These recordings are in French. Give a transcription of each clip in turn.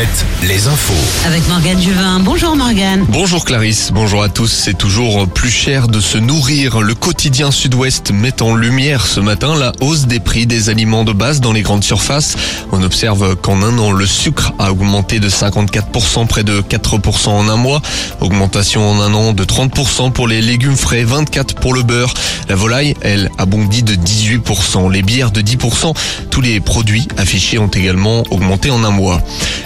Alouette, les infos. Avec Morgane Juvin. Bonjour Morgane. Bonjour Clarisse, bonjour à tous. C'est toujours plus cher de se nourrir. Le quotidien sud-ouest met en lumière ce matin la hausse des prix des aliments de base dans les grandes surfaces. On observe qu'en un an, le sucre a augmenté de 54%, près de 4% en un mois. Augmentation en un an de 30% pour les légumes frais, 24% pour le beurre. La volaille, elle, a bondi de 18%. Les bières de 10%. Tous les produits affichés ont également augmenté en un mois.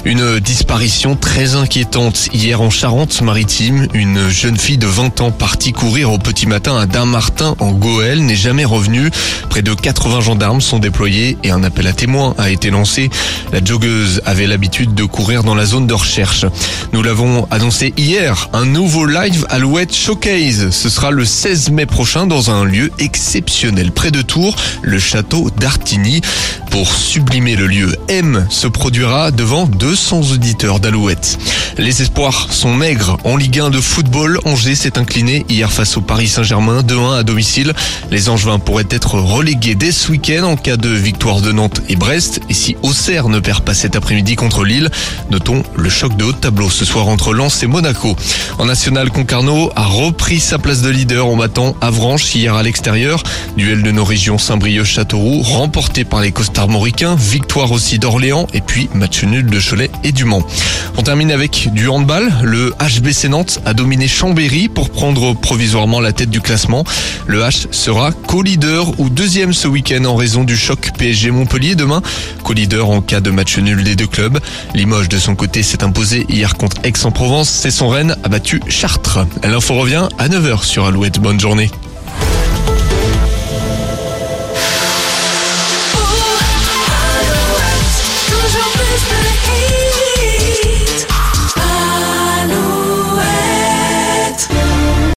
Une disparition très inquiétante hier en Charente-Maritime. Une jeune fille de 20 ans partie courir au petit matin à Dain-Martin en Goël n'est jamais revenue. Près de 80 gendarmes sont déployés et un appel à témoins a été lancé. La joggeuse avait l'habitude de courir dans la zone de recherche. Nous l'avons annoncé hier, un nouveau live Alouette Showcase. Ce sera le 16 mai prochain dans un lieu exceptionnel près de Tours, le château d'Artigny. Pour sublimer le lieu, M se produira devant 200 auditeurs d'Alouette. Les espoirs sont maigres. En Ligue 1 de football, Angers s'est incliné hier face au Paris Saint-Germain 2-1 à domicile. Les Angevins pourraient être relégués dès ce week-end en cas de victoire de Nantes et Brest. Et si Auxerre ne perd pas cet après-midi contre Lille, notons le choc de haut de tableau ce soir entre Lens et Monaco. En national, Concarneau a repris sa place de leader en battant Avranches hier à l'extérieur. Duel de nos régions Saint-Brieuc-Châteauroux remporté par les costards mauricains. Victoire aussi d'Orléans et puis match nul de Cholet et du Mans. On termine avec du handball. Le HBC Nantes a dominé Chambéry pour prendre provisoirement la tête du classement. Le H sera co-leader ou deuxième ce week-end en raison du choc PSG Montpellier demain. Co-leader en cas de match nul des deux clubs. Limoges de son côté s'est imposé hier contre Aix-en-Provence. C'est son Rennes a battu Chartres. L'info revient à 9h sur Alouette. Bonne journée.